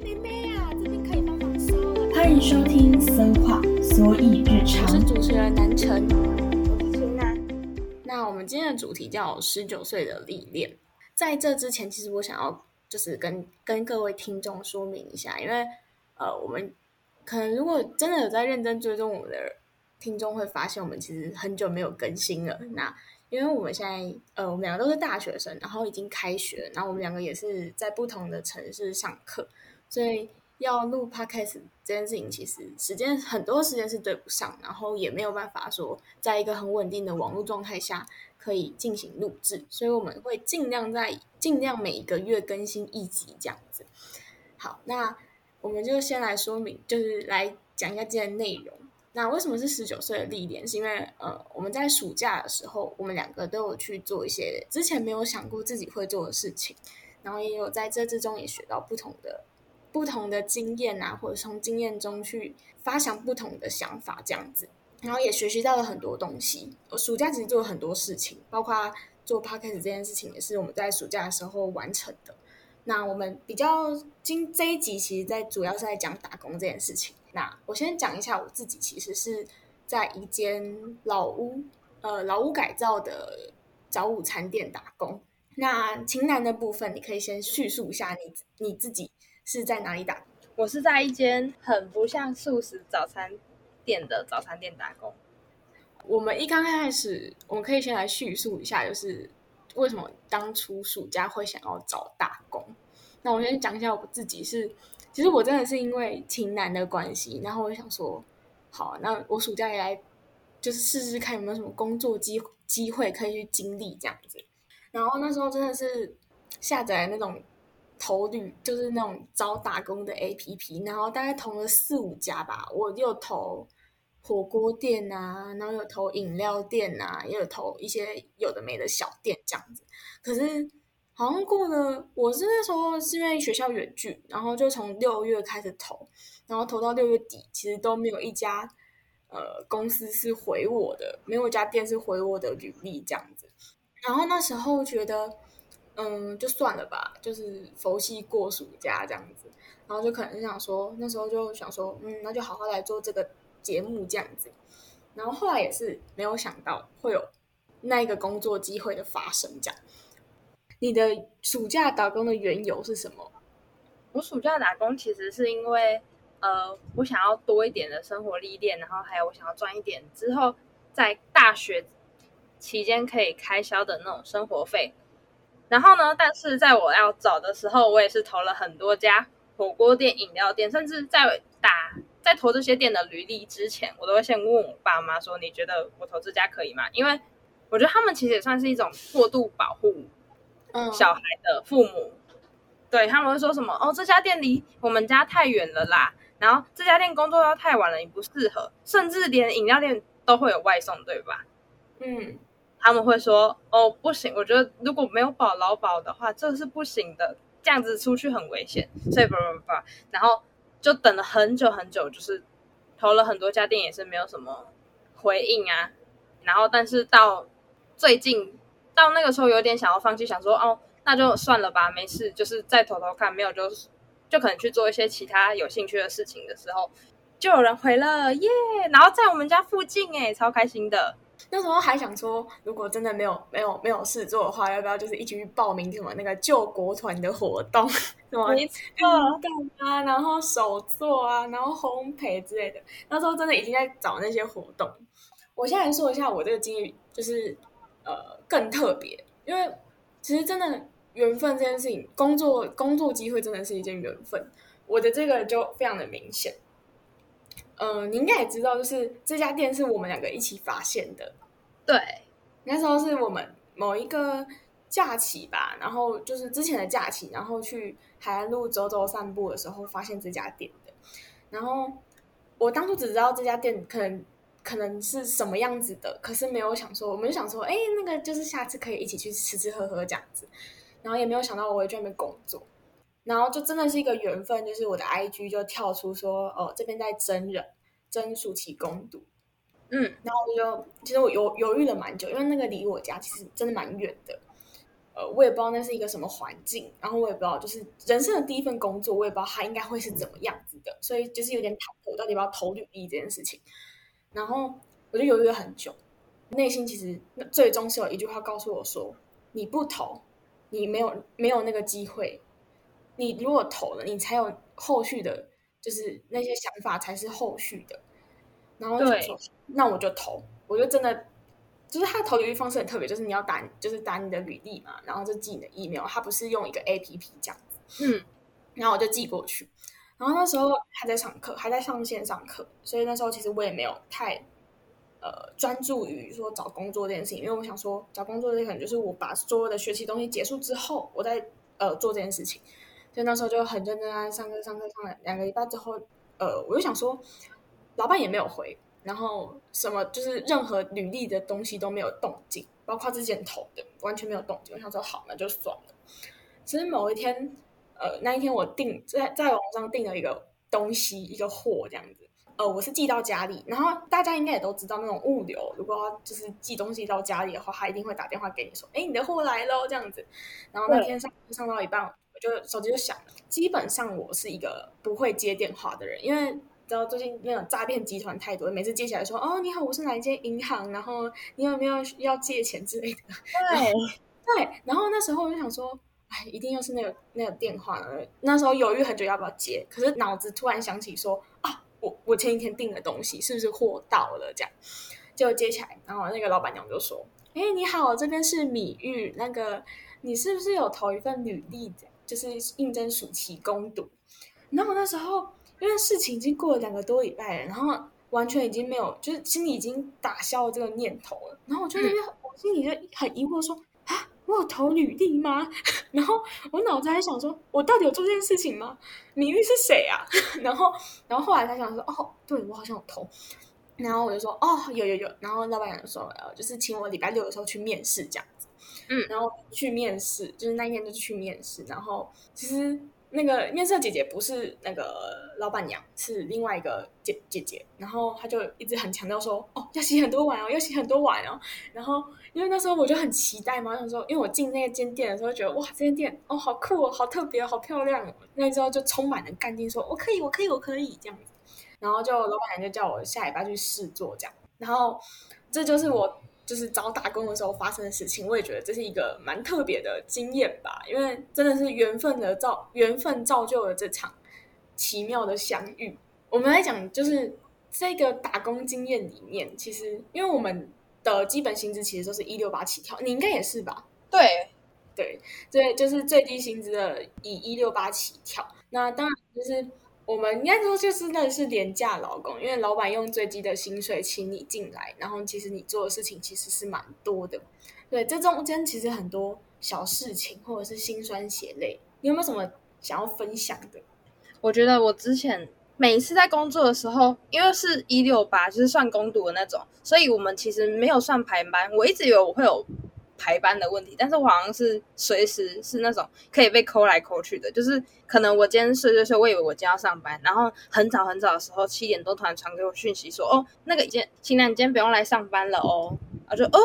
妹妹啊，这边可以帮忙收了。欢迎收听《搜话所以日常我》，是主持人南城。我是秦楠。那我们今天的主题叫十九岁的历练。在这之前，其实我想要就是跟跟各位听众说明一下，因为呃，我们可能如果真的有在认真追踪我们的听众，会发现我们其实很久没有更新了。那因为我们现在呃，我们两个都是大学生，然后已经开学，然后我们两个也是在不同的城市上课，所以要录 podcast 这件事情，其实时间很多时间是对不上，然后也没有办法说在一个很稳定的网络状态下可以进行录制，所以我们会尽量在尽量每一个月更新一集这样子。好，那我们就先来说明，就是来讲一下今天的内容。那为什么是十九岁的历练？是因为呃，我们在暑假的时候，我们两个都有去做一些之前没有想过自己会做的事情，然后也有在这之中也学到不同的不同的经验啊，或者从经验中去发想不同的想法，这样子，然后也学习到了很多东西。我暑假其实做了很多事情，包括做 podcast 这件事情，也是我们在暑假的时候完成的。那我们比较今这一集，其实在主要是在讲打工这件事情。那我先讲一下我自己，其实是在一间老屋，呃，老屋改造的早午餐店打工。那情难的部分，你可以先叙述一下你你自己是在哪里打工？我是在一间很不像素食早餐店的早餐店打工。我们一刚开始，我们可以先来叙述一下，就是为什么当初暑假会想要找打工。那我先讲一下我自己是，其实我真的是因为情难的关系，然后我就想说，好啊，那我暑假也来，就是试试看有没有什么工作机机会可以去经历这样子。然后那时候真的是下载那种投履，就是那种招打工的 APP，然后大概投了四五家吧，我又投火锅店啊，然后有投饮料店啊，也有投一些有的没的小店这样子。可是好像过了，我是那时候是因为学校远距，然后就从六月开始投，然后投到六月底，其实都没有一家呃公司是回我的，没有一家店是回我的履历这样子。然后那时候觉得，嗯，就算了吧，就是佛系过暑假这样子。然后就可能想说，那时候就想说，嗯，那就好好来做这个节目这样子。然后后来也是没有想到会有那一个工作机会的发生这样。你的暑假打工的缘由是什么？我暑假打工其实是因为，呃，我想要多一点的生活历练，然后还有我想要赚一点之后在大学期间可以开销的那种生活费。然后呢，但是在我要找的时候，我也是投了很多家火锅店、饮料店，甚至在打在投这些店的履历之前，我都会先问我爸妈说：“你觉得我投这家可以吗？”因为我觉得他们其实也算是一种过度保护，小孩的父母，对他们会说什么哦，这家店离我们家太远了啦，然后这家店工作要太晚了，你不适合，甚至连饮料店都会有外送，对吧？嗯他们会说哦，不行，我觉得如果没有保劳保的话，这是不行的，这样子出去很危险，所以不不不，然后就等了很久很久，就是投了很多家店，也是没有什么回应啊，然后但是到最近到那个时候有点想要放弃，想说哦，那就算了吧，没事，就是再投投看，没有就就可能去做一些其他有兴趣的事情的时候，就有人回了耶，然后在我们家附近哎，超开心的。那时候还想说，如果真的没有没有没有事做的话，要不要就是一起去报名什么那个救国团的活动，什么没错，运动啊，然后手作啊，然后烘焙之类的。那时候真的已经在找那些活动。我现在说一下我这个经历，就是呃更特别，因为其实真的缘分这件事情，工作工作机会真的是一件缘分。我的这个就非常的明显。嗯、你应该也知道，就是这家店是我们两个一起发现的。对，那时候是我们某一个假期吧，然后就是之前的假期，然后去海岸路走走散步的时候，发现这家店的。然后我当初只知道这家店可能可能是什么样子的，可是没有想说，我们就想说，哎，那个就是下次可以一起去吃吃喝喝这样子。然后也没有想到我会去那边工作，然后就真的是一个缘分，就是我的 IG 就跳出说，哦，这边在真人，真暑期攻读。嗯，然后我就其实我犹犹豫了蛮久，因为那个离我家其实真的蛮远的。呃，我也不知道那是一个什么环境，然后我也不知道就是人生的第一份工作，我也不知道它应该会是怎么样子的，所以就是有点忐忑，我到底要不要投履历这件事情。然后我就犹豫了很久，内心其实最终是有一句话告诉我说：你不投，你没有没有那个机会。你如果投了，你才有后续的，就是那些想法才是后续的。然后就说，那我就投，我就真的。就是他的投履历方式很特别，就是你要打，就是打你的履历嘛，然后就寄你的 email，他不是用一个 A P P 这样子，嗯，然后我就寄过去，然后那时候还在上课，还在上线上课，所以那时候其实我也没有太呃专注于说找工作这件事情，因为我想说找工作这可能就是我把所有的学习东西结束之后，我再呃做这件事情，所以那时候就很认真在上课，上课上了两个礼拜之后，呃，我就想说，老板也没有回。然后什么就是任何履历的东西都没有动静，包括之前投的完全没有动静。我想说好，那就算了。其实某一天，呃，那一天我订在在网上订了一个东西，一个货这样子。呃，我是寄到家里，然后大家应该也都知道，那种物流如果要就是寄东西到家里的话，他一定会打电话给你说：“哎，你的货来喽。”这样子。然后那天上上到一半，我就手机就响了。基本上我是一个不会接电话的人，因为。知道最近那种诈骗集团太多，每次接起来说：“哦，你好，我是哪一间银行，然后你有没有要借钱之类的？”对对，然后那时候我就想说：“哎，一定又是那个那个电话了。”那时候犹豫很久要不要接，可是脑子突然想起说：“啊，我我前几天订的东西是不是货到了？”这样就接起来，然后那个老板娘就说：“哎，你好，这边是米玉，那个你是不是有投一份履历，就是应征暑期攻读？”然后那时候。因为事情已经过了两个多礼拜了，然后完全已经没有，就是心里已经打消了这个念头了。然后我就那边，我心里就很疑惑，说啊，我有投履历吗？然后我脑子还想说，我到底有做这件事情吗？米玉是谁啊？然后，然后后来才想说，哦，对我好像有投。然后我就说，哦，有有有。然后老板娘就说，呃，就是请我礼拜六的时候去面试这样子。嗯，然后去面试，就是那一天就去面试。然后其实。那个面试姐姐不是那个老板娘，是另外一个姐姐姐。然后她就一直很强调说：“哦，要洗很多碗哦，要洗很多碗哦。”然后因为那时候我就很期待嘛，想说，因为我进那间店的时候，觉得哇，这间店哦，好酷哦，好特别，好漂亮。那时候就充满了干劲，说我可以，我可以，我可以这样子。然后就老板娘就叫我下礼拜去试做这样。然后这就是我。就是找打工的时候发生的事情，我也觉得这是一个蛮特别的经验吧，因为真的是缘分的造缘分造就了这场奇妙的相遇。我们来讲，就是这个打工经验里面，其实因为我们的基本薪资其实都是一六八起跳，你应该也是吧？对对对，就是最低薪资的以一六八起跳。那当然就是。我们应该说就是那是廉价劳工，因为老板用最低的薪水请你进来，然后其实你做的事情其实是蛮多的。对，这中间其实很多小事情或者是心酸血泪，你有没有什么想要分享的？我觉得我之前每一次在工作的时候，因为是一六八，就是算工读的那种，所以我们其实没有算排班。我一直以为我会有。排班的问题，但是我好像是随时是那种可以被抠来抠去的，就是可能我今天睡睡睡，我以为我今天要上班，然后很早很早的时候七点多突然传给我讯息说，哦，那个今天新娘你今天不用来上班了哦，啊就哦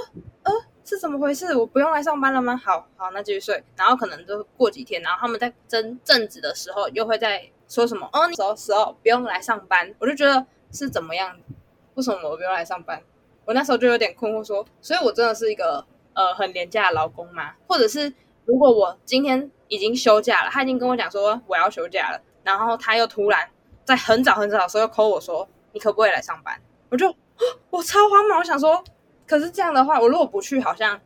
哦是怎么回事？我不用来上班了吗？好好那继续睡，然后可能就过几天，然后他们在争正职的时候又会在说什么，哦你什时候不用来上班？我就觉得是怎么样？为什么我不用来上班？我那时候就有点困惑，说，所以我真的是一个。呃，很廉价的劳工吗？或者是如果我今天已经休假了，他已经跟我讲说我要休假了，然后他又突然在很早很早的时候又 call 我说你可不可以来上班？我就我超慌忙，我想说，可是这样的话，我如果不去，好像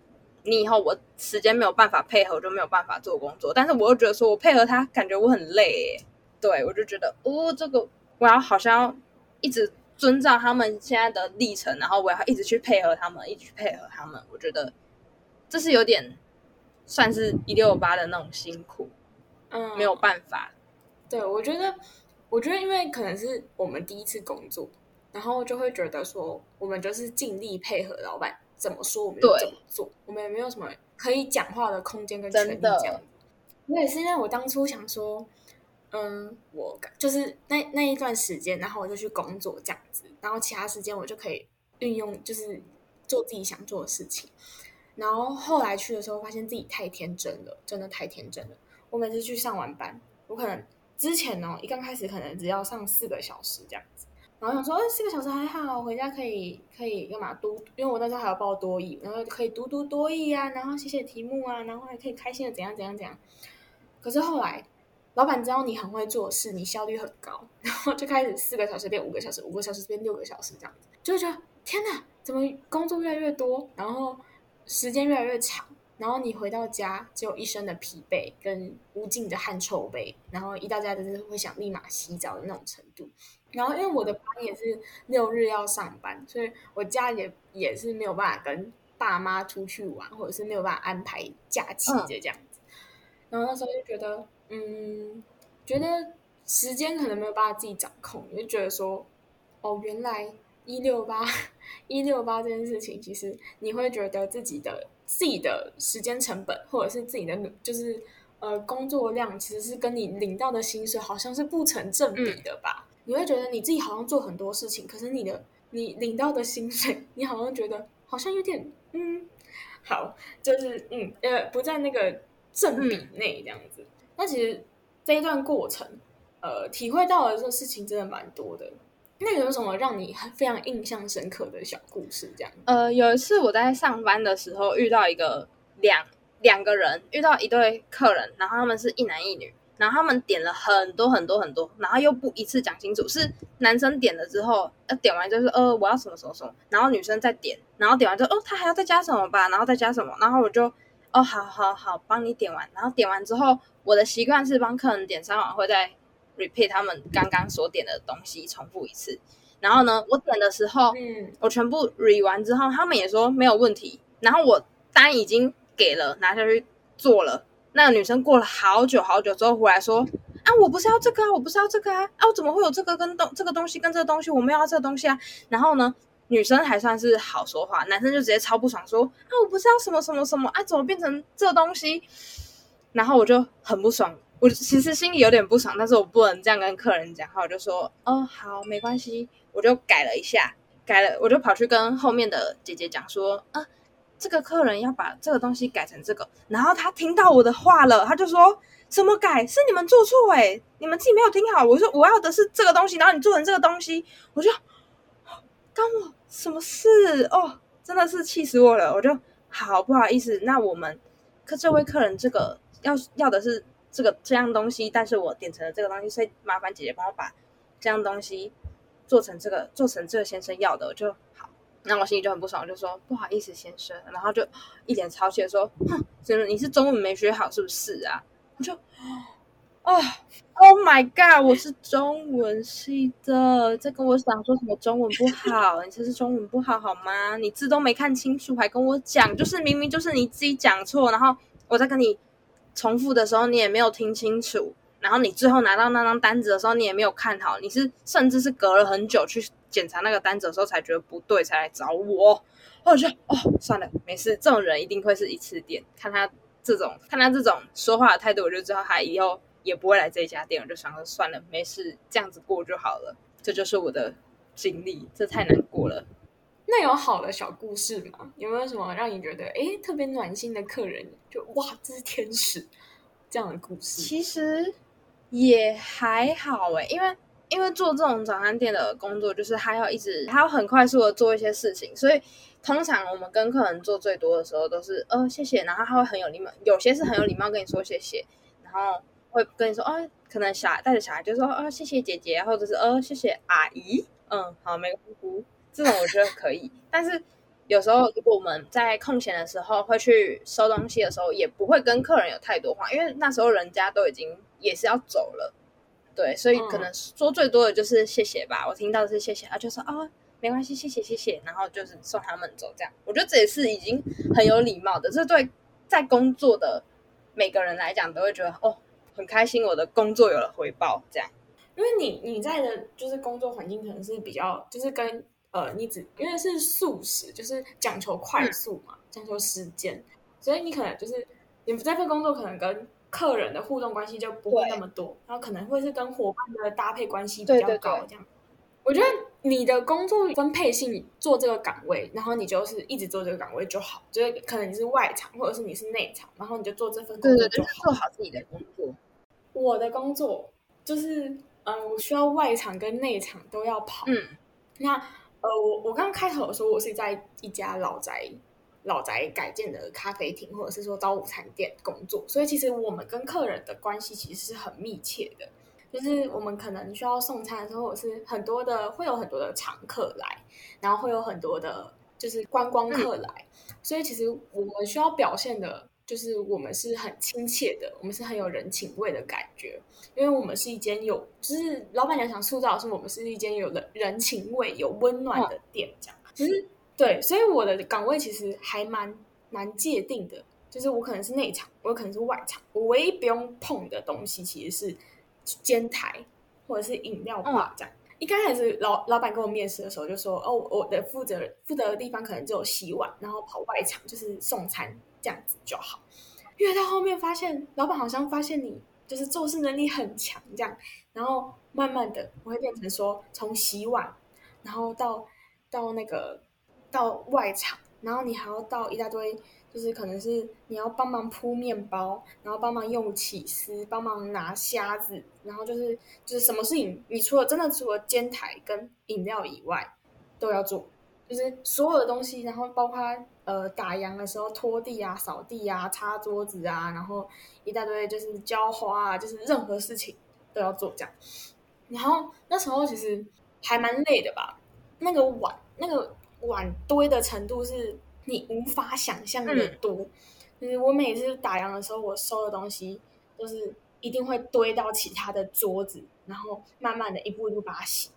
你以后我时间没有办法配合，就没有办法做工作。但是我又觉得说我配合他，感觉我很累耶，对我就觉得哦，这个我要好像要一直遵照他们现在的历程，然后我要一直去配合他们，一直去配合他们，我觉得。这是有点算是一六八的那种辛苦，嗯，没有办法。对，我觉得，我觉得，因为可能是我们第一次工作，然后就会觉得说，我们就是尽力配合老板怎么说，我们就怎么做，我们也没有什么可以讲话的空间跟权利这样子。我也是因为我当初想说，嗯，我就是那那一段时间，然后我就去工作这样子，然后其他时间我就可以运用，就是做自己想做的事情。然后后来去的时候，发现自己太天真了，真的太天真了。我每次去上完班，我可能之前哦，一刚开始可能只要上四个小时这样子，然后想说，哎，四个小时还好，回家可以可以干嘛读？因为我那时候还要报多译，然后可以读读多译啊，然后写写题目啊，然后还可以开心的怎样怎样怎样。可是后来，老板知道你很会做事，你效率很高，然后就开始四个小时变五个小时，五个小时变六个小时这样子，就觉得天哪，怎么工作越来越多，然后时间越来越长。然后你回到家，只有一身的疲惫跟无尽的汗臭味，然后一到家就是会想立马洗澡的那种程度。然后因为我的班也是六日要上班，所以我家也也是没有办法跟爸妈出去玩，或者是没有办法安排假期的这样子。然后那时候就觉得，嗯，觉得时间可能没有办法自己掌控，就觉得说，哦，原来一六八一六八这件事情，其实你会觉得自己的。自己的时间成本，或者是自己的就是呃工作量，其实是跟你领到的薪水好像是不成正比的吧？你会觉得你自己好像做很多事情，可是你的你领到的薪水，你好像觉得好像有点嗯，好，就是嗯呃不在那个正比内这样子。那其实这一段过程，呃，体会到的这个事情真的蛮多的。那个有什么让你非常印象深刻的小故事？这样，呃，有一次我在上班的时候遇到一个两两个人，遇到一对客人，然后他们是一男一女，然后他们点了很多很多很多，然后又不一次讲清楚，是男生点了之后，呃，点完就是呃我要什么什么什么，然后女生再点，然后点完之后哦他还要再加什么吧，然后再加什么，然后我就哦好好好帮你点完，然后点完之后，我的习惯是帮客人点三碗会再。Repeat 他们刚刚所点的东西，重复一次。然后呢，我点的时候，嗯，我全部 re 完之后，他们也说没有问题。然后我单已经给了，拿下去做了。那个女生过了好久好久之后回来说：“啊，我不是要这个啊，我不是要这个啊，啊，我怎么会有这个跟东这个东西跟这个东西？我没有要这个东西啊。”然后呢，女生还算是好说话，男生就直接超不爽说：“啊，我不是要什么什么什么啊，怎么变成这东西？”然后我就很不爽。我其实心里有点不爽，但是我不能这样跟客人讲，话，我就说，哦，好，没关系，我就改了一下，改了，我就跑去跟后面的姐姐讲说，啊，这个客人要把这个东西改成这个，然后他听到我的话了，他就说，怎么改？是你们做错哎，你们自己没有听好，我说我要的是这个东西，然后你做成这个东西，我就，关我什么事？哦，真的是气死我了，我就好不好意思，那我们可这位客人这个要要的是。这个这样东西，但是我点成了这个东西，所以麻烦姐姐帮我把这样东西做成这个，做成这个先生要的我就好。那我心里就很不爽，我就说不好意思先生，然后就一脸超气的说，哼，真的你是中文没学好是不是啊？我就哦，Oh my god，我是中文系的，在跟我讲说什么中文不好？你这是中文不好好吗？你字都没看清楚还跟我讲，就是明明就是你自己讲错，然后我在跟你。重复的时候你也没有听清楚，然后你最后拿到那张单子的时候你也没有看好，你是甚至是隔了很久去检查那个单子的时候才觉得不对才来找我。我就哦算了，没事，这种人一定会是一次店。看他这种看他这种说话的态度，我就知道他以后也不会来这家店。我就想说算了，没事，这样子过就好了。这就是我的经历，这太难过了。那有好的小故事吗？有没有什么让你觉得哎特别暖心的客人？就哇，这是天使这样的故事。其实也还好哎，因为因为做这种早餐店的工作，就是还要一直还要很快速的做一些事情，所以通常我们跟客人做最多的时候都是呃谢谢，然后他会很有礼貌，有些是很有礼貌跟你说谢谢，然后会跟你说哦，可能小孩带着小孩就说哦谢谢姐姐，或者是呃谢谢阿姨，嗯好没关系。这种我觉得可以，但是有时候如果我们在空闲的时候会去收东西的时候，也不会跟客人有太多话，因为那时候人家都已经也是要走了，对，所以可能说最多的就是谢谢吧。我听到的是谢谢，啊就说啊没关系，谢谢谢谢，然后就是送他们走这样。我觉得这也是已经很有礼貌的，这对在工作的每个人来讲都会觉得哦很开心，我的工作有了回报这样。因为你你在的就是工作环境可能是比较就是跟。呃，你只因为是速食，就是讲求快速嘛，讲求时间，所以你可能就是你这份工作可能跟客人的互动关系就不会那么多，然后可能会是跟伙伴的搭配关系比较高。这样，我觉得你的工作分配性做这个岗位，然后你就是一直做这个岗位就好，就是可能你是外场或者是你是内场，然后你就做这份工作就好。做好自己的工作。我的工作就是，嗯，我需要外场跟内场都要跑。嗯那呃，我我刚刚开头的时候，我是在一家老宅老宅改建的咖啡厅，或者是说早午餐店工作，所以其实我们跟客人的关系其实是很密切的。就是我们可能需要送餐的时候，或是很多的会有很多的常客来，然后会有很多的就是观光客来，所以其实我们需要表现的就是我们是很亲切的，我们是很有人情味的感觉，因为我们是一间有，就是老板娘想塑造的是我们是一间有人人情味、有温暖的店，这样。其实对，所以我的岗位其实还蛮蛮界定的，就是我可能是内场，我有可能是外场，我唯一不用碰的东西其实是煎台或者是饮料吧这样。一刚开始老老板跟我面试的时候就说，哦，我的负责负责的地方可能只有洗碗，然后跑外场就是送餐这样子就好。越到后面发现，老板好像发现你就是做事能力很强这样，然后慢慢的我会变成说从洗碗，然后到到那个到外场，然后你还要到一大堆，就是可能是你要帮忙铺面包，然后帮忙用起司，帮忙拿虾子，然后就是就是什么事情，你除了真的除了煎台跟饮料以外都要做，就是所有的东西，然后包括呃打烊的时候拖地啊、扫地啊、擦桌子啊，然后一大堆就是浇花啊，就是任何事情都要做这样。然后那时候其实还蛮累的吧，那个碗那个碗堆的程度是你无法想象的多。就是我每次打烊的时候，我收的东西都是一定会堆到其他的桌子，然后慢慢的一步一步把它洗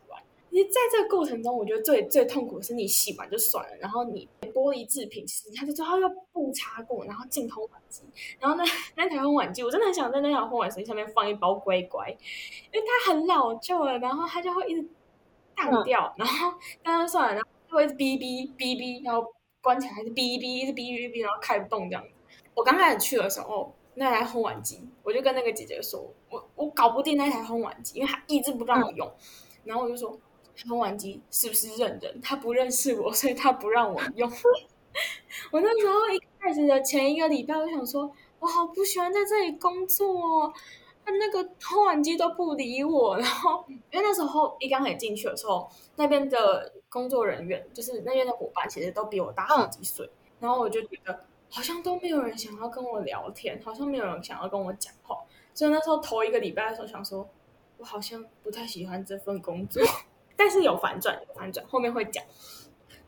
完。其实在这个过程中，我觉得最最痛苦的是你洗完就算了，然后你玻璃制品，其实它就最后又不擦过，然后进烘碗机，然后那那台烘碗机，我真的很想在那台烘碗机上面放一包乖乖，因为它很老旧了，然后它就会一直荡掉，然后当然算了，然后就会一直哔哔哔哔，然后关起来还是哔哔，一直哔哔哔，然后开不动这样子。我刚开始去的时候，那台烘碗机，我就跟那个姐姐说，我我搞不定那台烘碗机，因为她一直不让我用，然后我就说。烘碗机是不是认人？他不认识我，所以他不让我用。我那时候一开始的前一个礼拜，我想说，我好不喜欢在这里工作哦。他那个烘碗机都不理我，然后因为那时候一刚开始进去的时候，那边的工作人员就是那边的伙伴，其实都比我大好几岁，然后我就觉得好像都没有人想要跟我聊天，好像没有人想要跟我讲话，所以那时候头一个礼拜的时候，想说我好像不太喜欢这份工作。但是有反转，有反转，后面会讲。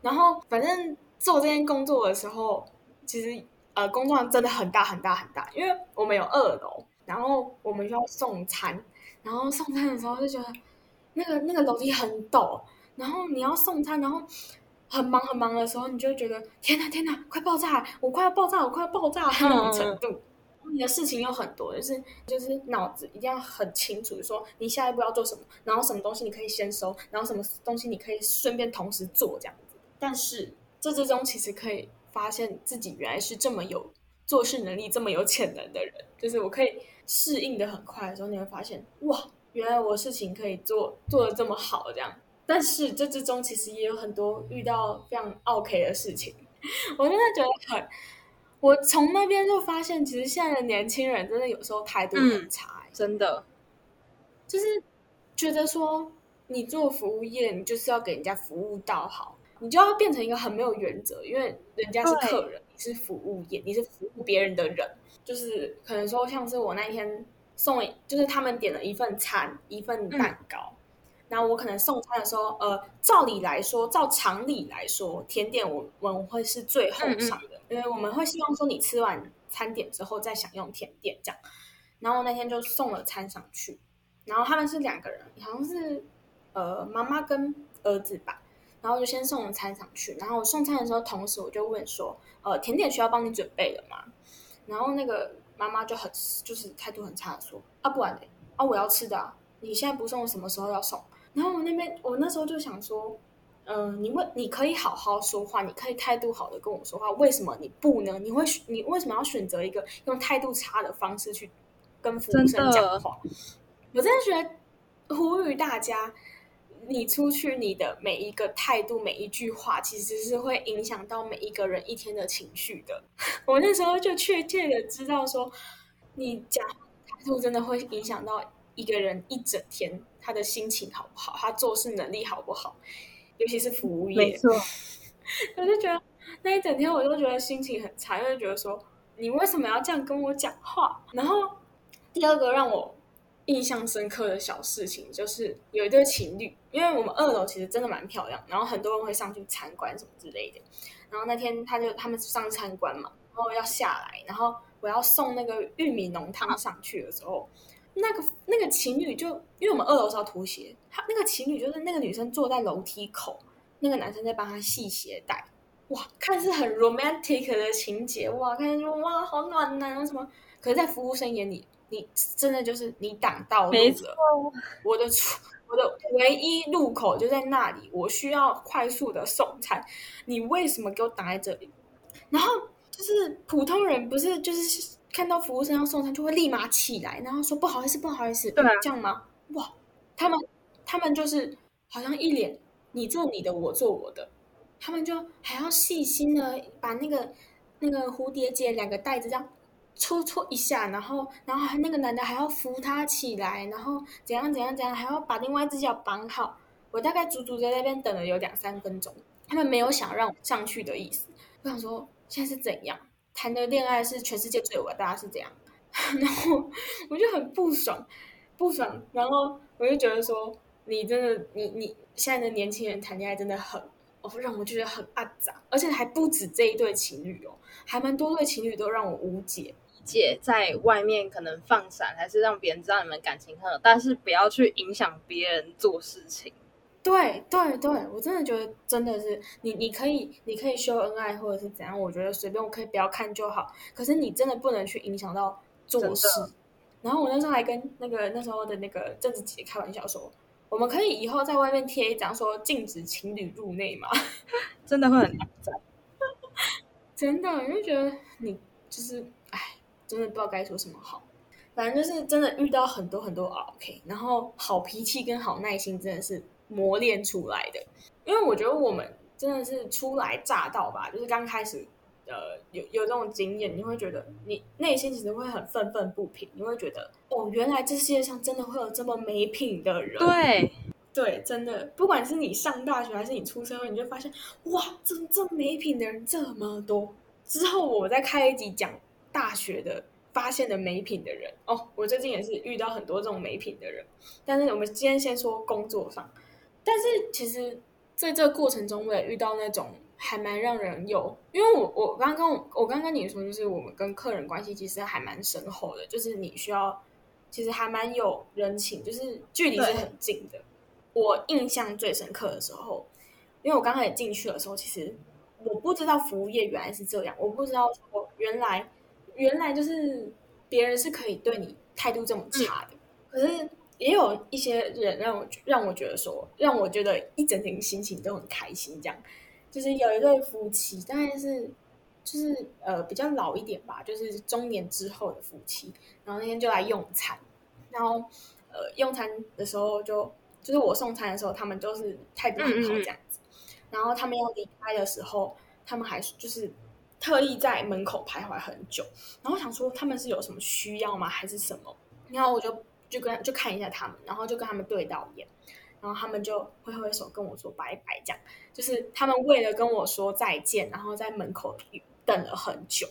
然后反正做这件工作的时候，其实呃工作量真的很大很大很大，因为我们有二楼，然后我们需要送餐，然后送餐的时候就觉得那个 那个楼梯很陡，然后你要送餐，然后很忙很忙的时候，你就会觉得天哪天哪，快爆炸，我快要爆炸，我快要爆炸那种程度。你的事情有很多，就是就是脑子一定要很清楚，说你下一步要做什么，然后什么东西你可以先收，然后什么东西你可以顺便同时做这样子。但是这之中其实可以发现自己原来是这么有做事能力、这么有潜能的人，就是我可以适应的很快的时候，你会发现哇，原来我事情可以做做的这么好这样。但是这之中其实也有很多遇到非常 OK 的事情，我真的觉得很。我从那边就发现，其实现在的年轻人真的有时候态度很差、欸嗯，真的，就是觉得说你做服务业，你就是要给人家服务到好，你就要变成一个很没有原则，因为人家是客人，你是服务业，你是服务别人的人，就是可能说像是我那天送，就是他们点了一份餐，一份蛋糕。嗯然后我可能送餐的时候，呃，照理来说，照常理来说，甜点我我们会是最后上的，因为我们会希望说你吃完餐点之后再享用甜点这样。然后那天就送了餐上去，然后他们是两个人，好像是呃妈妈跟儿子吧，然后就先送了餐上去。然后我送餐的时候，同时我就问说，呃，甜点需要帮你准备了吗？然后那个妈妈就很就是态度很差的说，啊不然嘞，啊我要吃的啊，你现在不送，什么时候要送？然后我那边，我那时候就想说，嗯、呃，你为，你可以好好说话，你可以态度好的跟我说话，为什么你不呢？你会，你为什么要选择一个用态度差的方式去跟服务生讲话？我真的觉得呼吁大家，你出去，你的每一个态度、每一句话，其实是会影响到每一个人一天的情绪的。我那时候就确切的知道说，你讲态度真的会影响到一个人一整天他的心情好不好，他做事能力好不好，尤其是服务业。没错，我就觉得那一整天我都觉得心情很差，因为觉得说你为什么要这样跟我讲话？然后第二个让我印象深刻的小事情就是有一对情侣，因为我们二楼其实真的蛮漂亮，然后很多人会上去参观什么之类的。然后那天他就他们上参观嘛，然后要下来，然后我要送那个玉米浓汤上去的时候，那个那个情侣就因为我们二楼是要脱鞋，他那个情侣就是那个女生坐在楼梯口，那个男生在帮她系鞋带。哇，看似很 romantic 的情节，哇，看说哇好暖男啊什么，可是，在服务生眼里，你真的就是你挡道路没错了。我的出我的唯一路口就在那里，我需要快速的送餐，你为什么给我挡在这里？然后就是普通人不是就是看到服务生要送餐就会立马起来，然后说不好意思不好意思，对啊这样吗？哇，他们他们就是好像一脸你做你的，我做我的，他们就还要细心的把那个那个蝴蝶结两个袋子这样搓搓一下，然后然后还那个男的还要扶他起来，然后怎样怎样怎样，还要把另外一只脚绑好。我大概足足在那边等了有两三分钟，他们没有想让我上去的意思。我想说现在是怎样谈的恋爱是全世界最伟大是这样，然后我就很不爽，不爽，然后我就觉得说你真的你你现在的年轻人谈恋爱真的很。哦，让我觉得很阿杂，而且还不止这一对情侣哦，还蛮多对情侣都让我无解。姐在外面可能放闪，还是让别人知道你们感情很好，但是不要去影响别人做事情。对对对，我真的觉得真的是你，你可以你可以秀恩爱或者是怎样，我觉得随便我可以不要看就好。可是你真的不能去影响到做事。然后我那时候还跟那个那时候的那个政治姐开玩笑说，我们可以以后在外面贴一张说禁止情侣入内嘛。真的会很难在。真的，因为觉得你就是，哎，真的不知道该说什么好。反正就是真的遇到很多很多 OK，然后好脾气跟好耐心真的是磨练出来的。因为我觉得我们真的是初来乍到吧，就是刚开始，呃，有有这种经验，你会觉得你内心其实会很愤愤不平，你会觉得哦，原来这世界上真的会有这么没品的人。对，对，真的，不管是你上大学还是你出社会，你就发现哇，这这没品的人这么多。之后我再开一集讲大学的发现的没品的人哦，我最近也是遇到很多这种没品的人。但是我们今天先说工作上，但是其实在这个过程中，我也遇到那种还蛮让人有，因为我我刚刚我刚刚跟你说，就是我们跟客人关系其实还蛮深厚的，就是你需要其实还蛮有人情，就是距离是很近的。我印象最深刻的时候，因为我刚开始进去的时候，其实我不知道服务业原来是这样，我不知道说原来原来就是别人是可以对你态度这么差的。可是也有一些人让我让我觉得说，让我觉得一整天心情都很开心。这样，就是有一对夫妻，大概是就是呃比较老一点吧，就是中年之后的夫妻，然后那天就来用餐，然后呃用餐的时候就就是我送餐的时候，他们都是态度很好这样子。然后他们要离开的时候，他们还就是特意在门口徘徊很久。然后我想说他们是有什么需要吗，还是什么？然后我就就跟就看一下他们，然后就跟他们对到眼，然后他们就挥挥手跟我说拜拜，这样就是他们为了跟我说再见，然后在门口等了很久。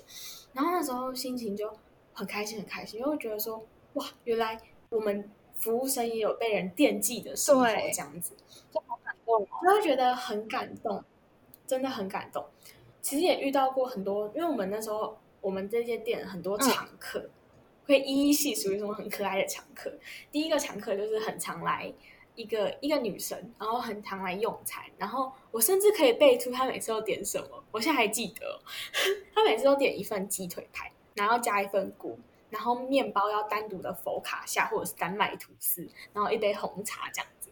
然后那时候心情就很开心，很开心，因为我觉得说哇，原来我们服务生也有被人惦记的时候，这样子。就好感动哦。我会觉得很感动，真的很感动。其实也遇到过很多，因为我们那时候我们这些店很多常客，会一一细数一种很可爱的常客。第一个常客就是很常来一个一个女生，然后很常来用餐，然后我甚至可以背出她每次都点什么，我现在还记得哦，她每次都点一份鸡腿排，然后加一份菇。然后面包要单独的佛卡夏或者是丹麦吐司，然后一杯红茶这样子，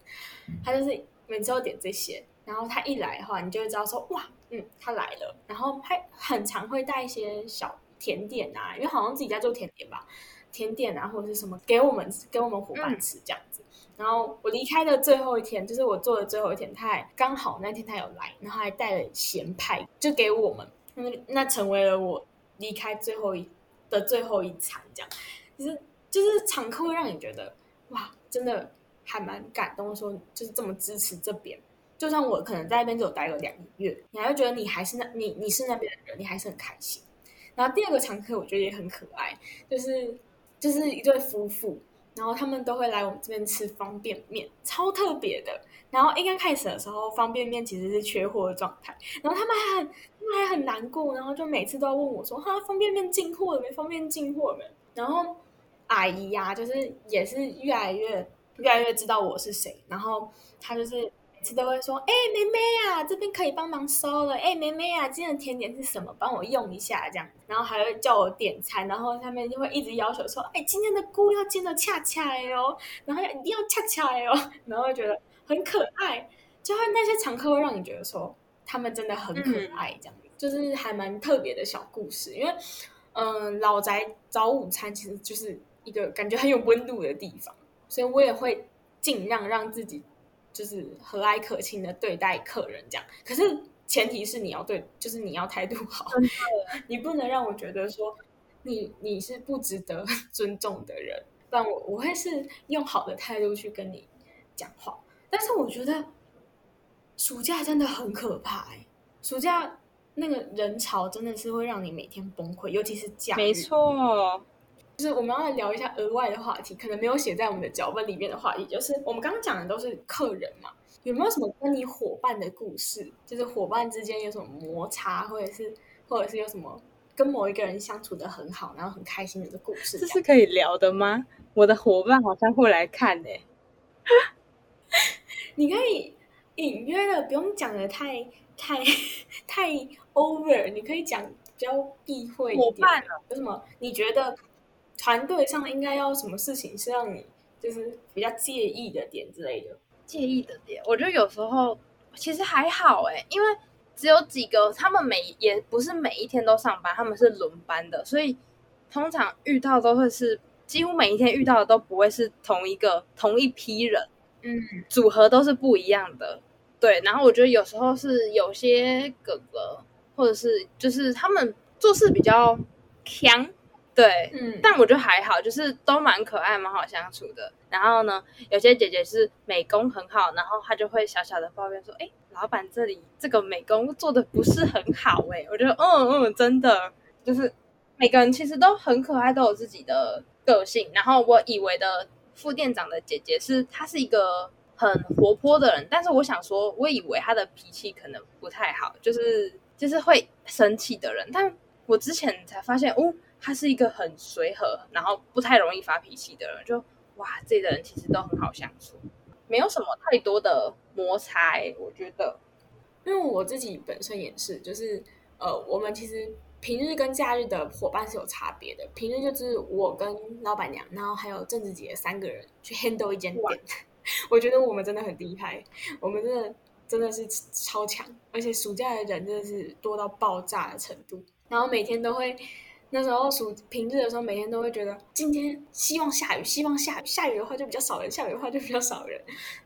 她就是每次都点这些。然后他一来的话，你就会知道说哇，嗯，他来了。然后他很常会带一些小甜点啊，因为好像自己家做甜点吧，甜点啊或者是什么给我们给我们伙伴吃这样子。然后我离开的最后一天，就是我做的最后一天，他还刚好那天他有来，然后还带了咸派，就给我们，那那成为了我离开最后一的最后一餐，这样，就是就是场客会让你觉得哇，真的还蛮感动，说就是这么支持这边，就算我可能在那边只有待了两个月，你还会觉得你还是那你你是那边的人，你还是很开心。然后第二个常客我觉得也很可爱，就是就是一对夫妇。然后他们都会来我们这边吃方便面，超特别的。然后一刚开始的时候，方便面其实是缺货的状态，然后他们还很他们还很难过，然后就每次都要问我说：“哈，方便面进货了没？方便面进货了没？”然后阿姨呀，就是也是越来越越来越知道我是谁，然后她就是。都会说：“哎，妹妹啊，这边可以帮忙收了。哎，妹妹啊，今天的甜点是什么？帮我用一下，这样。然后还会叫我点餐，然后他们就会一直要求说：哎，今天的菇要煎的恰恰哎哦，然后一定要恰恰哎哦，然后觉得很可爱。就会那些常客会让你觉得说他们真的很可爱，这样就是还蛮特别的小故事。因为嗯，老宅早午餐其实就是一个感觉很有温度的地方，所以我也会尽量让自己。”就是和蔼可亲的对待客人，这样。可是前提是你要对，就是你要态度好，你不能让我觉得说你你是不值得 尊重的人。但我我会是用好的态度去跟你讲话。但是我觉得暑假真的很可怕，暑假那个人潮真的是会让你每天崩溃，尤其是假日。没错。就是我们要来聊一下额外的话题，可能没有写在我们的脚本里面的话题，就是我们刚刚讲的都是客人嘛，有没有什么跟你伙伴的故事？就是伙伴之间有什么摩擦，或者是或者是有什么跟某一个人相处的很好，然后很开心的故事？这是可以聊的吗？我的伙伴好像会来看呢。你可以隐约的，不用讲的太太 太 over，你可以讲比较避讳一点。有什么？你觉得？团队上应该要什么事情是让你就是比较介意的点之类的？介意的点，我觉得有时候其实还好哎，因为只有几个，他们每也不是每一天都上班，他们是轮班的，所以通常遇到都会是几乎每一天遇到的都不会是同一个同一批人，嗯，组合都是不一样的。对，然后我觉得有时候是有些哥哥或者是就是他们做事比较强。对，嗯，但我觉得还好，就是都蛮可爱、蛮好相处的。然后呢，有些姐姐是美工很好，然后她就会小小的抱怨说：“哎，老板这里这个美工做的不是很好。”哎，我觉得，嗯嗯，真的，就是每个人其实都很可爱，都有自己的个性。然后我以为的副店长的姐姐是她是一个很活泼的人，但是我想说，我以为她的脾气可能不太好，就是就是会生气的人。但我之前才发现，哦。他是一个很随和，然后不太容易发脾气的人，就哇，这个人其实都很好相处，没有什么太多的摩擦。我觉得，因为我自己本身也是，就是呃，我们其实平日跟假日的伙伴是有差别的。平日就是我跟老板娘，然后还有郑子杰三个人去 handle 一间店。我觉得我们真的很厉害，我们真的真的是超强，而且暑假的人真的是多到爆炸的程度，然后每天都会。那时候暑平日的时候，每天都会觉得今天希望下雨，希望下雨，下雨的话就比较少人，下雨的话就比较少人。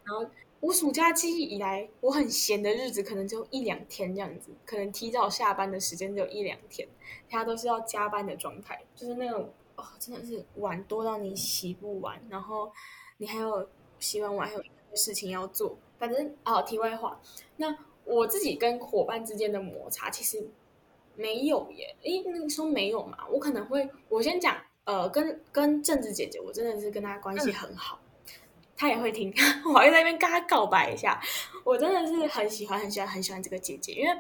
然后我暑假期以来，我很闲的日子可能就一两天这样子，可能提早下班的时间只有一两天，其他都是要加班的状态，就是那种哦，真的是碗多到你洗不完，然后你还有洗完碗还有事情要做。反正哦，题外话，那我自己跟伙伴之间的摩擦其实。没有耶，诶，那个说没有嘛？我可能会，我先讲，呃，跟跟政治姐姐，我真的是跟她关系很好，她也会听，我还在那边跟她告白一下，我真的是很喜欢很喜欢很喜欢这个姐姐，因为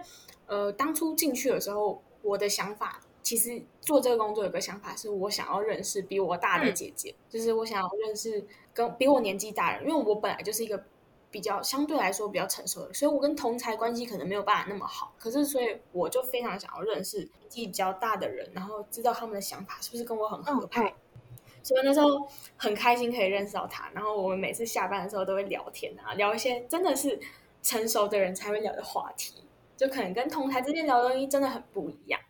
呃，当初进去的时候，我的想法其实做这个工作有个想法，是我想要认识比我大的姐姐，就是我想要认识跟比我年纪大人，因为我本来就是一个。比较相对来说比较成熟的，所以我跟同才关系可能没有办法那么好。可是，所以我就非常想要认识年纪比较大的人，然后知道他们的想法是不是跟我很合拍。所以那时候很开心可以认识到他。然后我们每次下班的时候都会聊天啊，聊一些真的是成熟的人才会聊的话题，就可能跟同台之间聊的东西真的很不一样。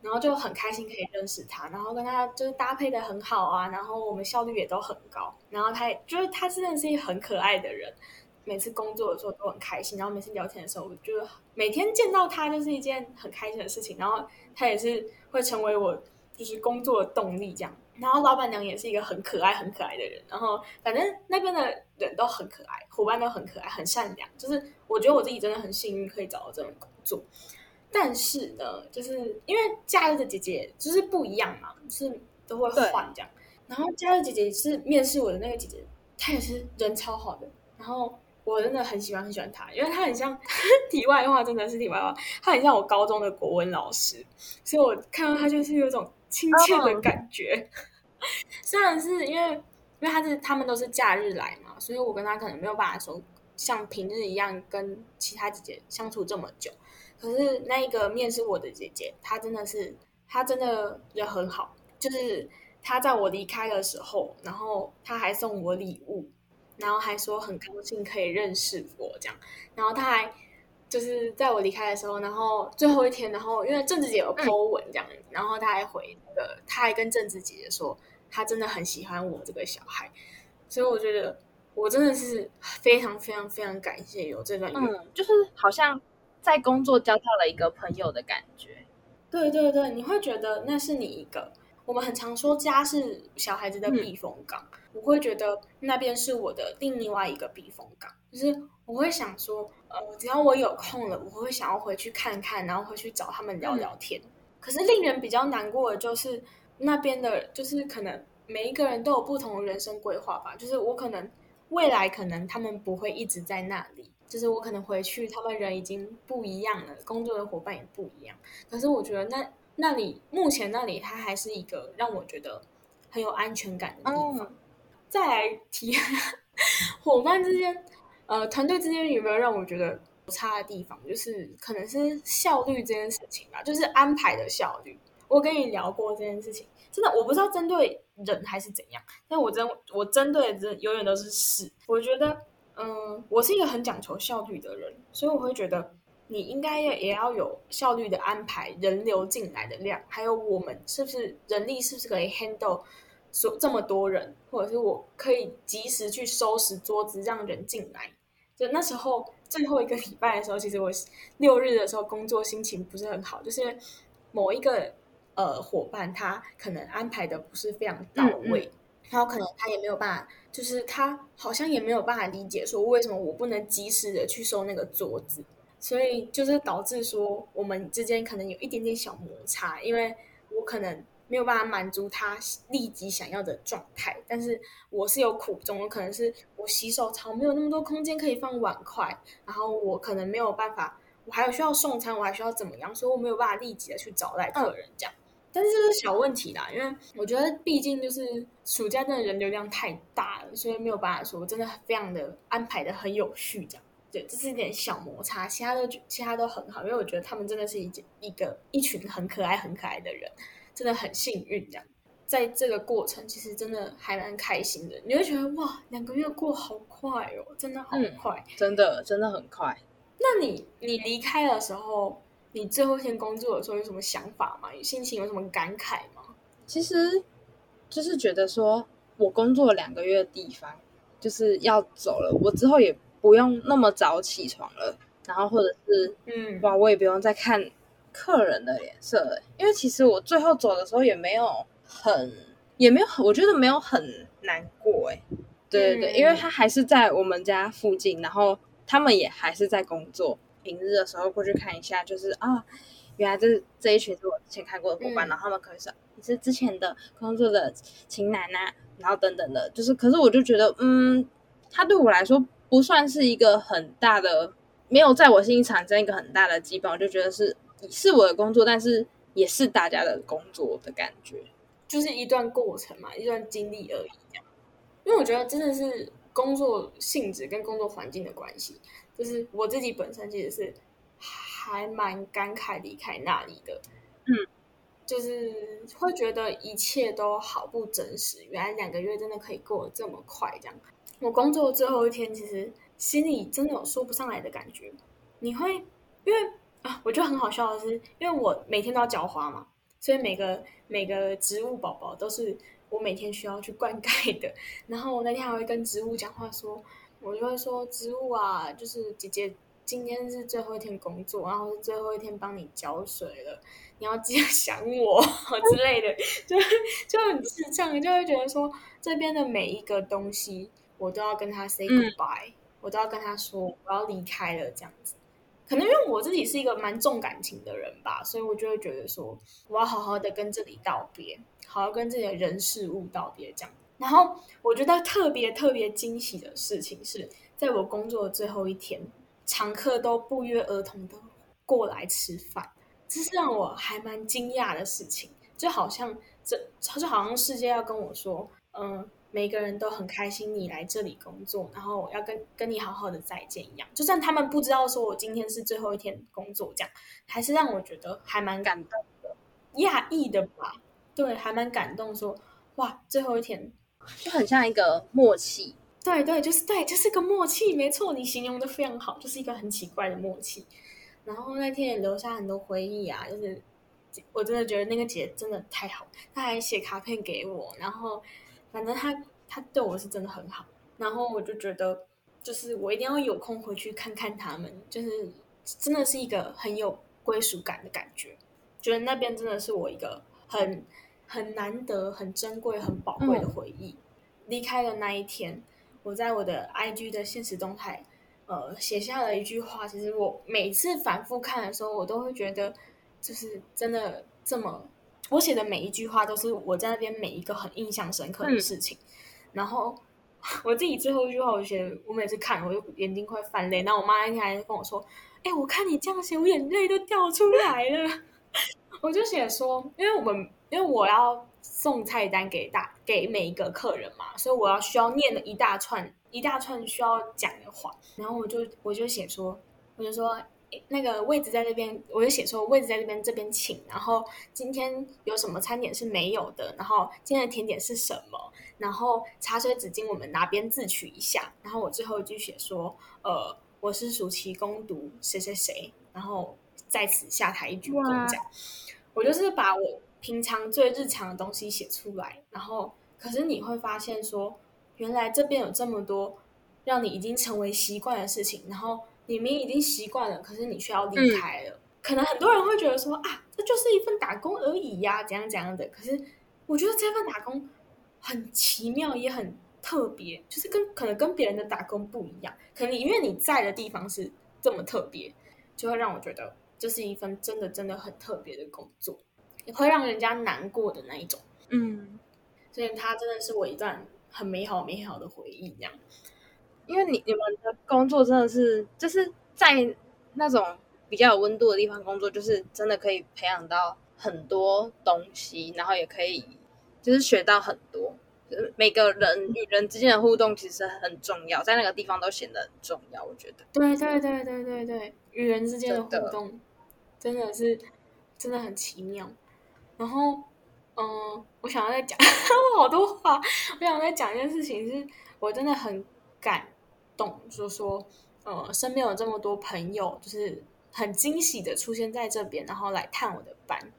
然后就很开心可以认识他，然后跟他就是搭配的很好啊，然后我们效率也都很高，然后他也就是他真的是一个很可爱的人，每次工作的时候都很开心，然后每次聊天的时候，我觉得每天见到他就是一件很开心的事情，然后他也是会成为我就是工作的动力这样。然后老板娘也是一个很可爱、很可爱的人。然后反正那边的人都很可爱，伙伴都很可爱、很善良。就是我觉得我自己真的很幸运，可以找到这份工作。但是呢，就是因为假日的姐姐就是不一样嘛，就是都会换这样。然后假日姐姐是面试我的那个姐姐，她也是人超好的。然后我真的很喜欢很喜欢她，因为她很像 题外话，真的是题外话，她很像我高中的国文老师，所以我看到她就是有种。亲切的感觉，虽然是因为因为他是他们都是假日来嘛，所以我跟他可能没有办法说像平日一样跟其他姐姐相处这么久。可是那一个面试我的姐姐，她真的是她真的人很好，就是她在我离开的时候，然后她还送我礼物，然后还说很高兴可以认识我这样，然后他还。就是在我离开的时候，然后最后一天，然后因为郑子姐有 po 文这样，然后他还回那个，他还跟郑子姐姐说，他真的很喜欢我这个小孩，所以我觉得我真的是非常非常非常感谢有这段，嗯，就是好像在工作交到了一个朋友的感觉，对对对，你会觉得那是你一个，我们很常说家是小孩子的避风港，我会觉得那边是我的另外一个避风港，就是我会想说。呃，只要我有空了，我会想要回去看看，然后回去找他们聊聊天。可是令人比较难过的就是那边的，就是可能每一个人都有不同的人生规划吧。就是我可能未来可能他们不会一直在那里，就是我可能回去，他们人已经不一样了，工作的伙伴也不一样。可是我觉得那那里目前那里，它还是一个让我觉得很有安全感的地方。再来提 伙伴之间。呃，团队之间有没有让我觉得不差的地方？就是可能是效率这件事情吧，就是安排的效率。我跟你聊过这件事情，真的我不知道针对人还是怎样，但我针我针对的永远都是事。我觉得，嗯，我是一个很讲求效率的人，所以我会觉得你应该也也要有效率的安排人流进来的量，还有我们是不是人力是不是可以 handle。说这么多人，或者是我可以及时去收拾桌子，让人进来。就那时候最后一个礼拜的时候，其实我六日的时候工作心情不是很好，就是某一个呃伙伴他可能安排的不是非常到位，然后可能他也没有办法，就是他好像也没有办法理解说为什么我不能及时的去收那个桌子，所以就是导致说我们之间可能有一点点小摩擦，因为我可能。没有办法满足他立即想要的状态，但是我是有苦衷，我可能是我洗手槽没有那么多空间可以放碗筷，然后我可能没有办法，我还有需要送餐，我还需要怎么样，所以我没有办法立即的去找来客人这样。但是这是小问题啦，因为我觉得毕竟就是暑假真的人流量太大了，所以没有办法说真的非常的安排的很有序这样。对，这是一点小摩擦，其他的其他都很好，因为我觉得他们真的是一一个一群很可爱很可爱的人。真的很幸运，这样在这个过程其实真的还蛮开心的。你会觉得哇，两个月过好快哦，真的好快，真的真的很快。那你你离开的时候，你最后一天工作的时候有什么想法吗？心情有什么感慨吗？其实就是觉得说我工作两个月的地方就是要走了，我之后也不用那么早起床了，然后或者是嗯，哇，我也不用再看。客人的脸色，因为其实我最后走的时候也没有很，也没有很，我觉得没有很难过哎，对对对，因为他还是在我们家附近，然后他们也还是在工作，平日的时候过去看一下，就是啊，原来这这一群是我之前看过的伙伴，然后他们可能是你是之前的工作的情男呐，然后等等的，就是，可是我就觉得，嗯，他对我来说不算是一个很大的，没有在我心里产生一个很大的羁绊，我就觉得是。是我的工作，但是也是大家的工作的感觉，就是一段过程嘛，一段经历而已。这样，因为我觉得真的是工作性质跟工作环境的关系，就是我自己本身其实是还蛮感慨离开那里的。嗯，就是会觉得一切都好不真实。原来两个月真的可以过得这么快，这样。我工作最后一天，其实心里真的有说不上来的感觉。你会因为。啊，我觉得很好笑的是，因为我每天都要浇花嘛，所以每个每个植物宝宝都是我每天需要去灌溉的。然后我那天还会跟植物讲话说，我就会说植物啊，就是姐姐今天是最后一天工作，然后是最后一天帮你浇水了，你要记得想我 之类的，就就很智障，就会觉得说这边的每一个东西我都要跟他 say goodbye，、我都要跟他说我要离开了这样子。可能因为我自己是一个蛮重感情的人吧，所以我就会觉得说，我要好好的跟这里道别，好好跟这里的人事物道别，这样。然后我觉得特别特别惊喜的事情是，在我工作的最后一天，常客都不约而同的过来吃饭，这是让我还蛮惊讶的事情，就好像这就好像世界要跟我说，嗯。每个人都很开心你来这里工作，然后要跟跟你好好的再见一样。就算他们不知道说我今天是最后一天工作，这样还是让我觉得还蛮感动的，讶异的吧？对，还蛮感动说哇，最后一天就很像一个默契。对对，就是对，就是个默契，没错，你形容的非常好，就是一个很奇怪的默契。然后那天也留下很多回忆啊，就是我真的觉得那个姐真的太好，她还写卡片给我，然后。反正他他对我是真的很好，然后我就觉得，就是我一定要有空回去看看他们，就是真的是一个很有归属感的感觉，觉得那边真的是我一个很很难得、很珍贵、很宝贵的回忆。离开的那一天，我在我的 IG 的现实动态，呃，写下了一句话。其实我每次反复看的时候，我都会觉得，就是真的这么。我写的每一句话都是我在那边每一个很印象深刻的事情，然后 我自己最后一句话，我写，我每次看我就眼睛快泛泪。然后我妈那天还跟我说：“哎，我看你这样写，我眼泪都掉出来了。”我就写说，因为我们因为我要送菜单给大给每一个客人嘛，所以我要需要念了一大串一大串需要讲的话，然后我就我就写说，我就说。那个位置在这边，我就写说位置在这边，这边请。然后今天有什么餐点是没有的？然后今天的甜点是什么？然后茶水纸巾我们哪边自取一下？然后我最后一句写说，呃，我是暑期攻读谁谁谁，然后在此下台一鞠躬这样。我就是把我平常最日常的东西写出来，然后可是你会发现说，原来这边有这么多让你已经成为习惯的事情，然后。你明已经习惯了，可是你却要离开了。可能很多人会觉得说啊，这就是一份打工而已呀，怎样怎样的。可是我觉得这份打工很奇妙，也很特别，就是跟可能跟别人的打工不一样。可能因为你在的地方是这么特别，就会让我觉得这是一份真的真的很特别的工作，也会让人家难过的那一种。嗯，所以它真的是我一段很美好美好的回忆，这样。因为你你们的工作真的是就是在那种比较有温度的地方工作，就是真的可以培养到很多东西，然后也可以就是学到很多。就是每个人与人之间的互动其实很重要，在那个地方都显得很重要。我觉得，对对对对对对，与人之间的互动真的是真的很奇妙。然后，嗯，我想要再讲 好多话，我想再讲一件事情，是我真的很感。动就是说，呃，身边有这么多朋友，就是很惊喜的出现在这边，然后来探我的班，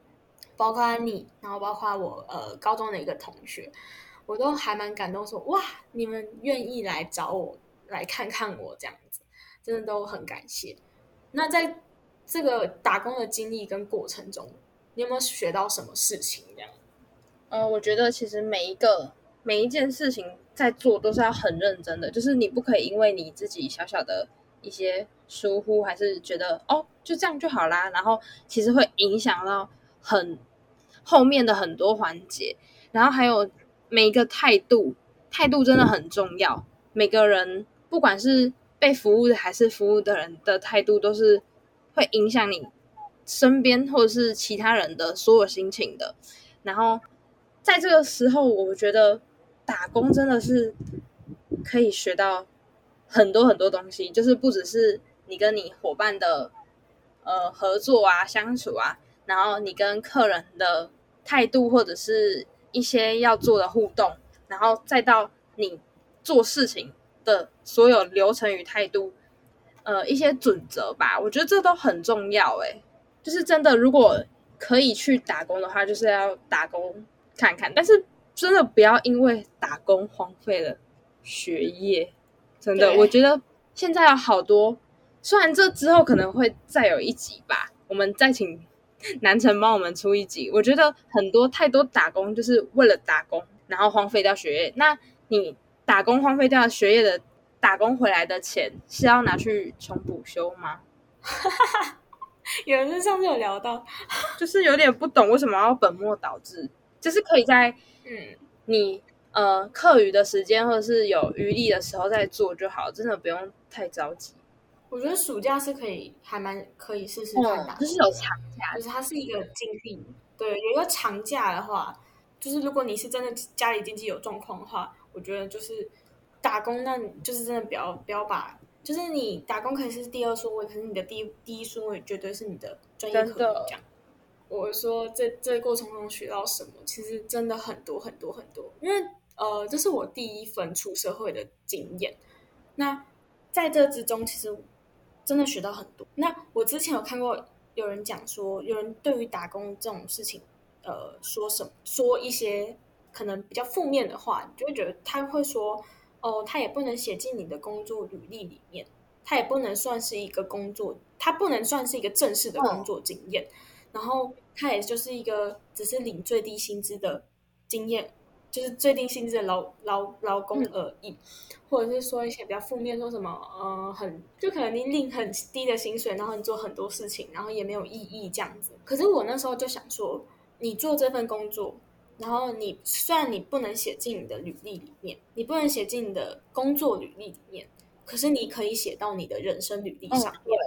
包括你，然后包括我，呃，高中的一个同学，我都还蛮感动，说哇，你们愿意来找我来看看我这样子，真的都很感谢。那在这个打工的经历跟过程中，你有没有学到什么事情？这样？呃，我觉得其实每一个每一件事情。在做都是要很认真的，就是你不可以因为你自己小小的一些疏忽，还是觉得哦就这样就好啦，然后其实会影响到很后面的很多环节，然后还有每一个态度，态度真的很重要。每个人不管是被服务的还是服务的人的态度，都是会影响你身边或者是其他人的所有心情的。然后在这个时候，我觉得。打工真的是可以学到很多很多东西，就是不只是你跟你伙伴的呃合作啊、相处啊，然后你跟客人的态度或者是一些要做的互动，然后再到你做事情的所有流程与态度，呃，一些准则吧，我觉得这都很重要。诶，就是真的，如果可以去打工的话，就是要打工看看，但是真的不要因为打工荒废了学业。真的，我觉得现在有好多，虽然这之后可能会再有一集吧，我们再请 南城帮我们出一集。我觉得很多太多打工就是为了打工，然后荒废掉学业。那你打工荒废掉学业的打工回来的钱是要拿去重补修吗？有人是上次有聊到，就是有点不懂为什么要本末倒置，就是可以在嗯，你呃课余的时间或者是有余力的时候再做就好，真的不用太着急。我觉得暑假是可以，还蛮可以试试看的、嗯，就是有长假就是它是一个经历。对，有一个长假的话，就是如果你是真的家里经济有状况的话，我觉得就是打工，那你就是真的不要不要把，就是你打工可以是第二顺位，可是你的第一第一顺位绝对是你的专业科目真的这样。我说这这个过程中学到什么，其实真的很多很多很多，因为呃，这是我第一份出社会的经验。那在这之中，其实真的学到很多。那我之前有看过有人讲说，有人对于打工这种事情，呃，说什么说一些可能比较负面的话，你就会觉得他会说，哦，他也不能写进你的工作履历里面，他也不能算是一个工作，他不能算是一个正式的工作经验，然后他也就是一个只是领最低薪资的经验。就是最低薪资的劳劳劳工而已，或者是说一些比较负面，说什么呃很就可能你领很低的薪水，然后你做很多事情，然后也没有意义这样子。可是我那时候就想说，你做这份工作，然后你虽然你不能写进你的履历里面，你不能写进你的工作履历里面，可是你可以写到你的人生履历上面，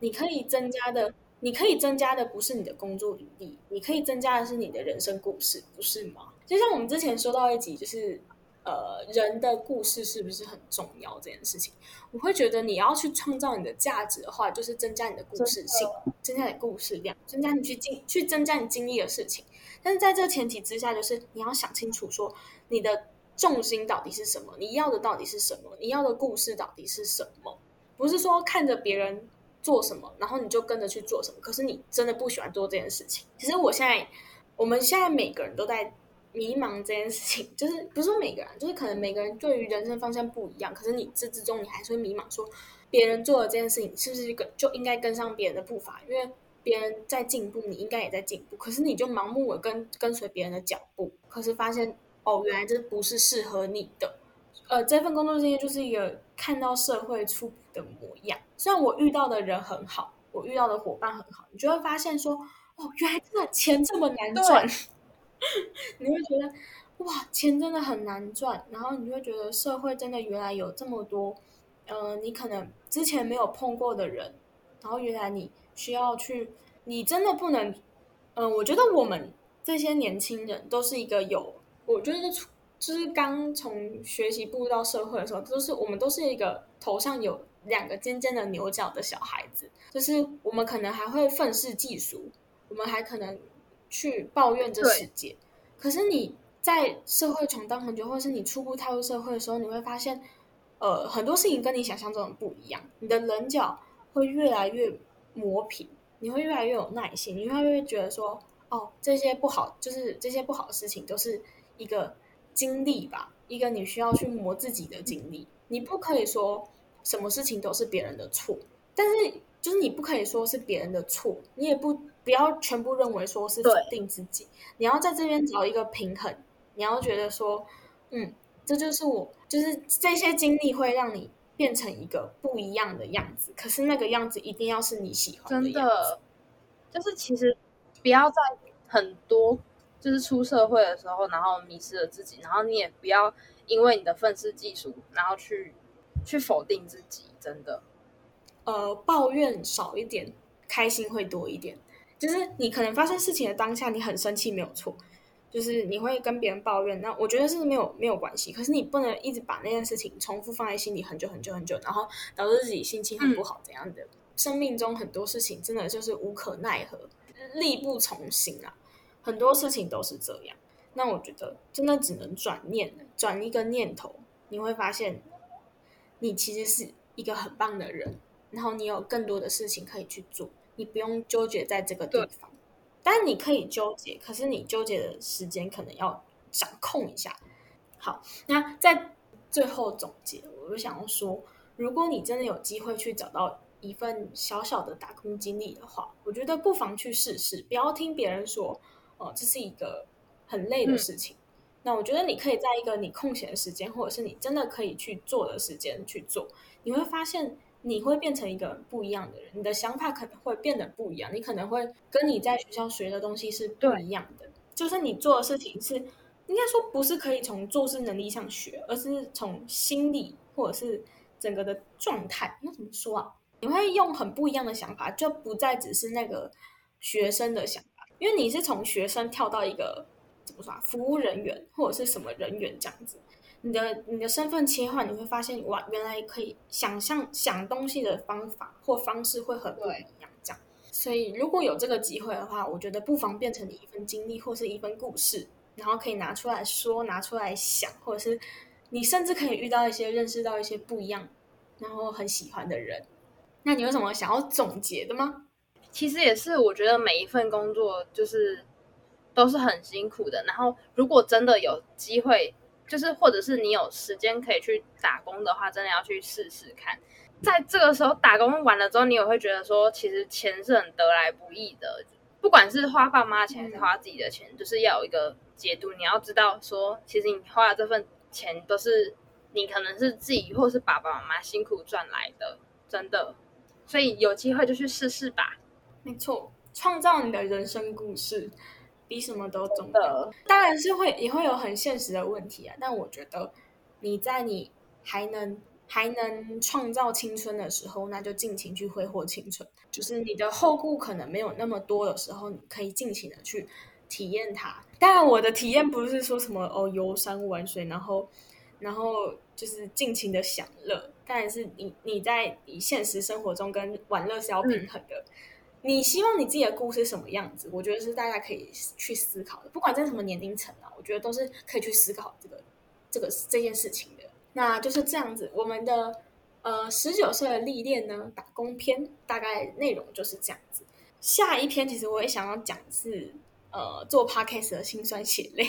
你可以增加的。你可以增加的不是你的工作履历，你可以增加的是你的人生故事，不是吗？就像我们之前说到一集，就是呃，人的故事是不是很重要这件事情？我会觉得你要去创造你的价值的话，就是增加你的故事性，增加你的故事量，增加你去经去增加你经历的事情。但是在这个前提之下，就是你要想清楚说你的重心到底是什么，你要的到底是什么，你要的故事到底是什么？不是说看着别人做什么，然后你就跟着去做什么，可是你真的不喜欢做这件事情。其实我现在，我们现在每个人都在。迷茫这件事情，就是不是说每个人，就是可能每个人对于人生方向不一样，可是你这之中你还是会迷茫，说别人做的这件事情是不是跟就应该跟上别人的步伐？因为别人在进步，你应该也在进步，可是你就盲目的跟跟随别人的脚步，可是发现哦，原来这不是适合你的。呃，这份工作经验就是一个看到社会初步的模样。虽然我遇到的人很好，我遇到的伙伴很好，你就会发现说，哦，原来这个钱这么难赚。你会觉得哇，钱真的很难赚，然后你就会觉得社会真的原来有这么多，呃，你可能之前没有碰过的人，然后原来你需要去，你真的不能，嗯、我觉得我们这些年轻人都是一个有，我觉得就是刚从学习步入到社会的时候，都是我们都是一个头上有两个尖尖的牛角的小孩子，就是我们可能还会愤世嫉俗，我们还可能。去抱怨这世界，可是你在社会闯荡很久，或者是你初步踏入社会的时候，你会发现，呃，很多事情跟你想象中的不一样。你的棱角会越来越磨平，你会越来越有耐心，你会越来越觉得说，哦，这些不好，就是这些不好的事情，都是一个经历吧，一个你需要去磨自己的经历。你不可以说什么事情都是别人的错，但是就是你不可以说是别人的错，你也不。不要全部认为说是否定自己，你要在这边找一个平衡。你要觉得说，嗯，这就是我，就是这些经历会让你变成一个不一样的样子。可是那个样子一定要是你喜欢真的样子。就是其实不要在很多就是出社会的时候，然后迷失了自己，然后你也不要因为你的愤世嫉俗，然后去去否定自己。真的，呃，抱怨少一点，开心会多一点。就是你可能发生事情的当下，你很生气没有错，就是你会跟别人抱怨，那我觉得是没有没有关系。可是你不能一直把那件事情重复放在心里很久很久很久，然后导致自己心情很不好，怎样的？生命中很多事情真的就是无可奈何，力不从心啊。很多事情都是这样。那我觉得真的只能转念，转一个念头，你会发现你其实是一个很棒的人，然后你有更多的事情可以去做。你不用纠结在这个地方，但是你可以纠结，可是你纠结的时间可能要掌控一下。好，那在最后总结，我就想要说，如果你真的有机会去找到一份小小的打工经历的话，我觉得不妨去试试，不要听别人说，哦，这是一个很累的事情。那我觉得你可以在一个你空闲的时间，或者是你真的可以去做的时间去做，你会发现你会变成一个不一样的人，你的想法可能会变得不一样，你可能会跟你在学校学的东西是不一样的，就是你做的事情是。应该说不是可以从做事能力上学，而是从心理或者是整个的状态。那怎么说啊？你会用很不一样的想法，就不再只是那个学生的想法，因为你是从学生跳到一个怎么说啊，服务人员或者是什么人员这样子。你的你的身份切换，你会发现哇，原来可以想象想东西的方法或方式会很不一样。这样，所以如果有这个机会的话，我觉得不妨变成你一份经历或是一份故事。然后可以拿出来说，拿出来想，或者是你甚至可以遇到一些、认识到一些不一样，然后很喜欢的人。那你有什么想要总结的吗？其实也是，我觉得每一份工作就是都是很辛苦的。然后如果真的有机会，就是或者是你有时间可以去打工的话，真的要去试试看。在这个时候打工完了之后，你也会觉得说，其实钱是很得来不易的。不管是花爸妈钱还是花自己的钱，就是要有一个解读。你要知道，说其实你花的这份钱都是你可能是自己或是爸爸妈妈辛苦赚来的，真的。所以有机会就去试试吧。没错，创造你的人生故事比什么都重要。当然是会也会有很现实的问题啊，但我觉得你在你还能。还能创造青春的时候，那就尽情去挥霍青春。就是你的后顾可能没有那么多的时候，你可以尽情的去体验它。当然，我的体验不是说什么哦游山玩水，然后然后就是尽情的享乐。但是你你在你现实生活中跟玩乐是要平衡的。你希望你自己的故事什么样子？我觉得是大家可以去思考的。不管在什么年龄层啊，我觉得都是可以去思考这个这个这件事情的。那就是这样子，我们的呃十九岁的历练呢，打工篇大概内容就是这样子。下一篇其实我也想要讲是呃做 podcast 的辛酸血泪，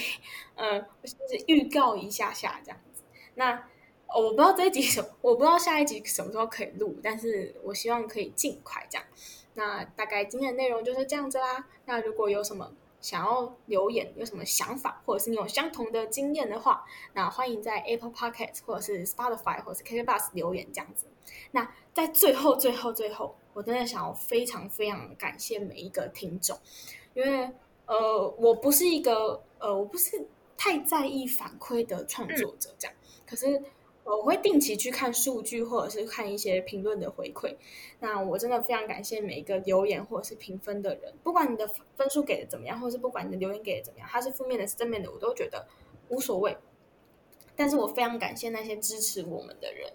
嗯，就是预告一下下这样子。那我不知道这一集什么，我不知道下一集什么时候可以录，但是我希望可以尽快这样。那大概今天的内容就是这样子啦。那如果有什么，想要留言有什么想法，或者是你有相同的经验的话，那欢迎在 Apple Podcast 或者是 Spotify 或者是 KK Bus 留言这样子。那在最后、最后、最后，我真的想要非常非常感谢每一个听众，因为呃，我不是一个呃，我不是太在意反馈的创作者这样，可是。我会定期去看数据，或者是看一些评论的回馈。那我真的非常感谢每一个留言或者是评分的人，不管你的分数给的怎么样，或者是不管你的留言给的怎么样，它是负面的，是正面的，我都觉得无所谓。但是我非常感谢那些支持我们的人。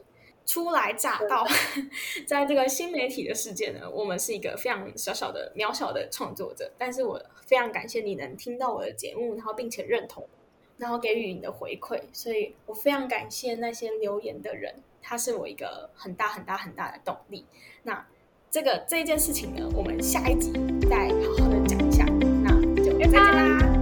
初来乍到，在这个新媒体的世界呢，我们是一个非常小小的、渺小的创作者。但是我非常感谢你能听到我的节目，然后并且认同。然后给予你的回馈，所以我非常感谢那些留言的人，他是我一个很大很大很大的动力。那这个这一件事情呢，我们下一集再好好的讲一下。那就再见啦。